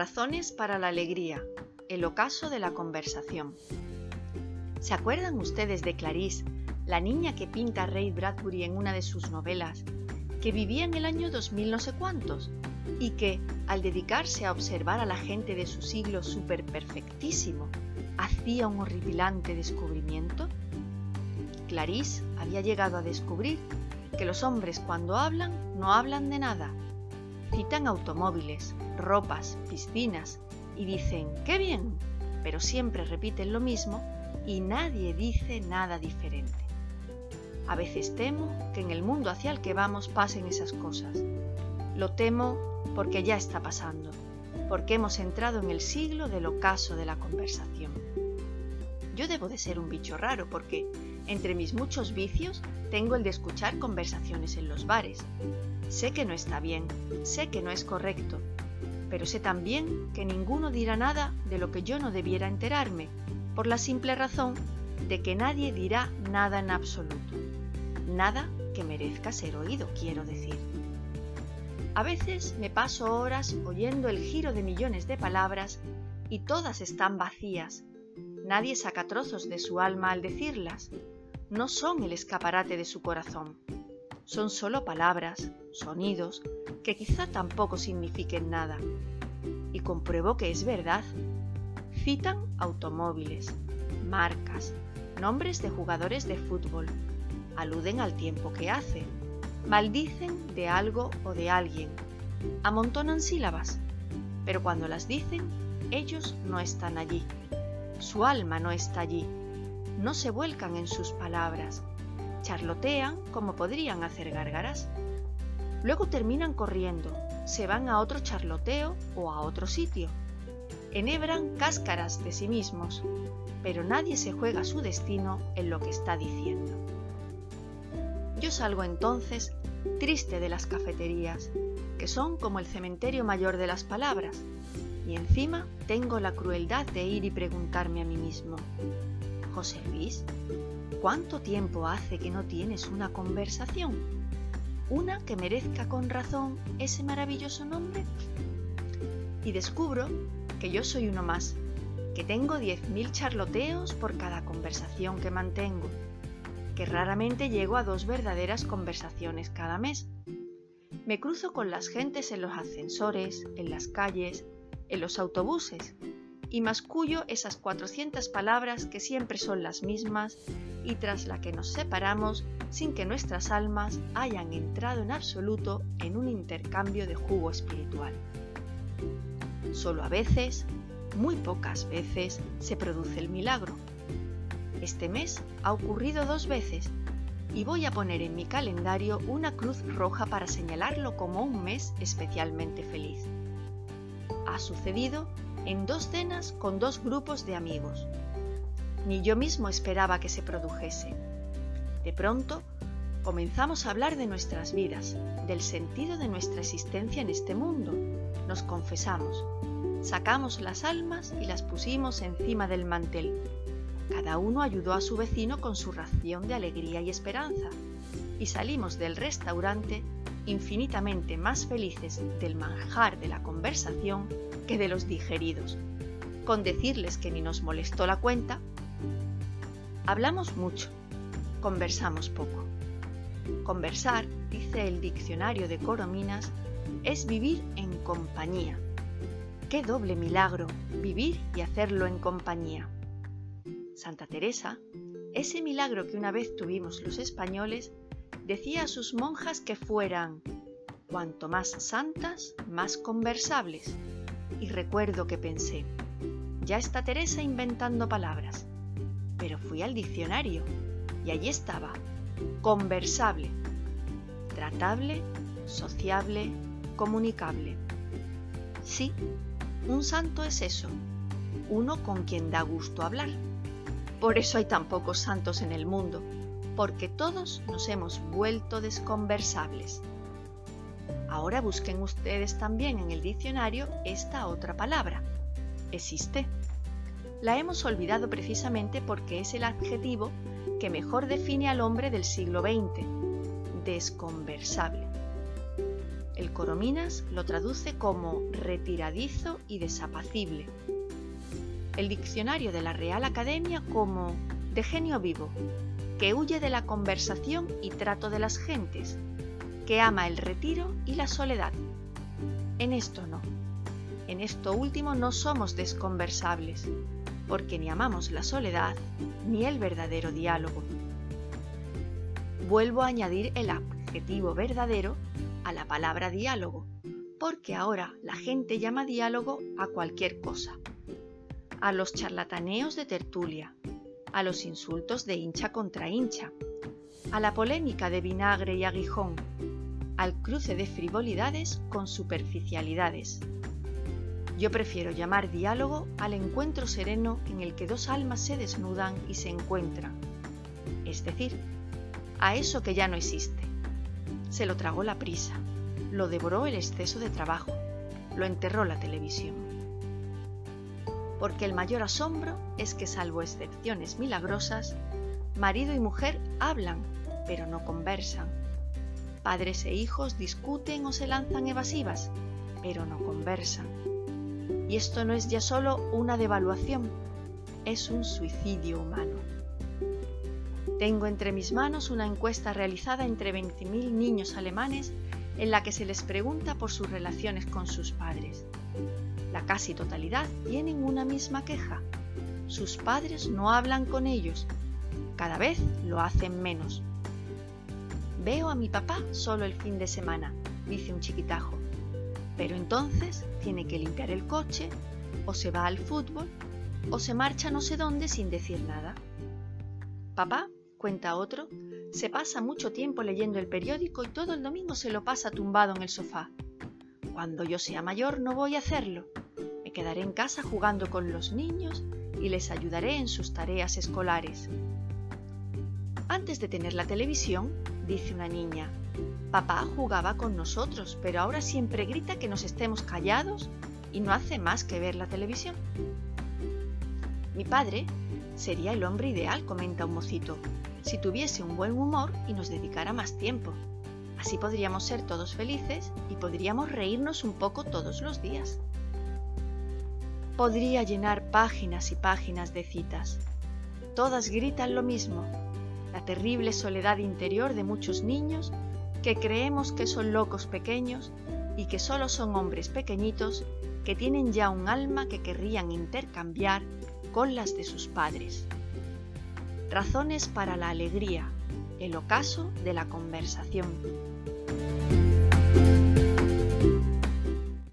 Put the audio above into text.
Razones para la alegría. El ocaso de la conversación. ¿Se acuerdan ustedes de Clarice, la niña que pinta a Ray Bradbury en una de sus novelas, que vivía en el año 2000 no sé cuántos y que, al dedicarse a observar a la gente de su siglo súper perfectísimo, hacía un horripilante descubrimiento? Clarice había llegado a descubrir que los hombres cuando hablan no hablan de nada. Citan automóviles, ropas, piscinas y dicen, ¡qué bien! Pero siempre repiten lo mismo y nadie dice nada diferente. A veces temo que en el mundo hacia el que vamos pasen esas cosas. Lo temo porque ya está pasando, porque hemos entrado en el siglo del ocaso de la conversación. Yo debo de ser un bicho raro porque entre mis muchos vicios tengo el de escuchar conversaciones en los bares. Sé que no está bien, sé que no es correcto, pero sé también que ninguno dirá nada de lo que yo no debiera enterarme, por la simple razón de que nadie dirá nada en absoluto. Nada que merezca ser oído, quiero decir. A veces me paso horas oyendo el giro de millones de palabras y todas están vacías. Nadie saca trozos de su alma al decirlas, no son el escaparate de su corazón. Son solo palabras, sonidos, que quizá tampoco signifiquen nada. Y compruebo que es verdad. Citan automóviles, marcas, nombres de jugadores de fútbol, aluden al tiempo que hace, maldicen de algo o de alguien, amontonan sílabas, pero cuando las dicen, ellos no están allí, su alma no está allí no se vuelcan en sus palabras, charlotean como podrían hacer gárgaras. Luego terminan corriendo, se van a otro charloteo o a otro sitio. Enhebran cáscaras de sí mismos, pero nadie se juega su destino en lo que está diciendo. Yo salgo entonces triste de las cafeterías, que son como el cementerio mayor de las palabras, y encima tengo la crueldad de ir y preguntarme a mí mismo, José Luis, ¿cuánto tiempo hace que no tienes una conversación? ¿Una que merezca con razón ese maravilloso nombre? Y descubro que yo soy uno más, que tengo 10.000 charloteos por cada conversación que mantengo, que raramente llego a dos verdaderas conversaciones cada mes. Me cruzo con las gentes en los ascensores, en las calles, en los autobuses, y mascullo esas 400 palabras que siempre son las mismas y tras la que nos separamos sin que nuestras almas hayan entrado en absoluto en un intercambio de jugo espiritual. Solo a veces, muy pocas veces, se produce el milagro. Este mes ha ocurrido dos veces y voy a poner en mi calendario una cruz roja para señalarlo como un mes especialmente feliz. Ha sucedido en dos cenas con dos grupos de amigos. Ni yo mismo esperaba que se produjese. De pronto, comenzamos a hablar de nuestras vidas, del sentido de nuestra existencia en este mundo. Nos confesamos, sacamos las almas y las pusimos encima del mantel. Cada uno ayudó a su vecino con su ración de alegría y esperanza. Y salimos del restaurante infinitamente más felices del manjar de la conversación que de los digeridos. Con decirles que ni nos molestó la cuenta, hablamos mucho, conversamos poco. Conversar, dice el diccionario de Corominas, es vivir en compañía. Qué doble milagro vivir y hacerlo en compañía. Santa Teresa, ese milagro que una vez tuvimos los españoles, decía a sus monjas que fueran cuanto más santas, más conversables. Y recuerdo que pensé, ya está Teresa inventando palabras. Pero fui al diccionario y allí estaba, conversable, tratable, sociable, comunicable. Sí, un santo es eso, uno con quien da gusto hablar. Por eso hay tan pocos santos en el mundo, porque todos nos hemos vuelto desconversables. Ahora busquen ustedes también en el diccionario esta otra palabra. Existe. La hemos olvidado precisamente porque es el adjetivo que mejor define al hombre del siglo XX, desconversable. El Corominas lo traduce como retiradizo y desapacible. El diccionario de la Real Academia como de genio vivo, que huye de la conversación y trato de las gentes, que ama el retiro y la soledad. En esto no. En esto último no somos desconversables, porque ni amamos la soledad ni el verdadero diálogo. Vuelvo a añadir el adjetivo verdadero a la palabra diálogo, porque ahora la gente llama diálogo a cualquier cosa. A los charlataneos de tertulia, a los insultos de hincha contra hincha, a la polémica de vinagre y aguijón, al cruce de frivolidades con superficialidades. Yo prefiero llamar diálogo al encuentro sereno en el que dos almas se desnudan y se encuentran, es decir, a eso que ya no existe. Se lo tragó la prisa, lo devoró el exceso de trabajo, lo enterró la televisión. Porque el mayor asombro es que, salvo excepciones milagrosas, marido y mujer hablan, pero no conversan. Padres e hijos discuten o se lanzan evasivas, pero no conversan. Y esto no es ya solo una devaluación, es un suicidio humano. Tengo entre mis manos una encuesta realizada entre 20.000 niños alemanes en la que se les pregunta por sus relaciones con sus padres. La casi totalidad tienen una misma queja. Sus padres no hablan con ellos. Cada vez lo hacen menos. Veo a mi papá solo el fin de semana, dice un chiquitajo. Pero entonces tiene que limpiar el coche, o se va al fútbol, o se marcha no sé dónde sin decir nada. Papá cuenta otro, se pasa mucho tiempo leyendo el periódico y todo el domingo se lo pasa tumbado en el sofá. Cuando yo sea mayor no voy a hacerlo. Me quedaré en casa jugando con los niños y les ayudaré en sus tareas escolares. Antes de tener la televisión, dice una niña, papá jugaba con nosotros, pero ahora siempre grita que nos estemos callados y no hace más que ver la televisión. Mi padre sería el hombre ideal, comenta un mocito, si tuviese un buen humor y nos dedicara más tiempo. Así podríamos ser todos felices y podríamos reírnos un poco todos los días. Podría llenar páginas y páginas de citas. Todas gritan lo mismo, la terrible soledad interior de muchos niños que creemos que son locos pequeños y que solo son hombres pequeñitos que tienen ya un alma que querrían intercambiar con las de sus padres. Razones para la alegría. El ocaso de la conversación. Música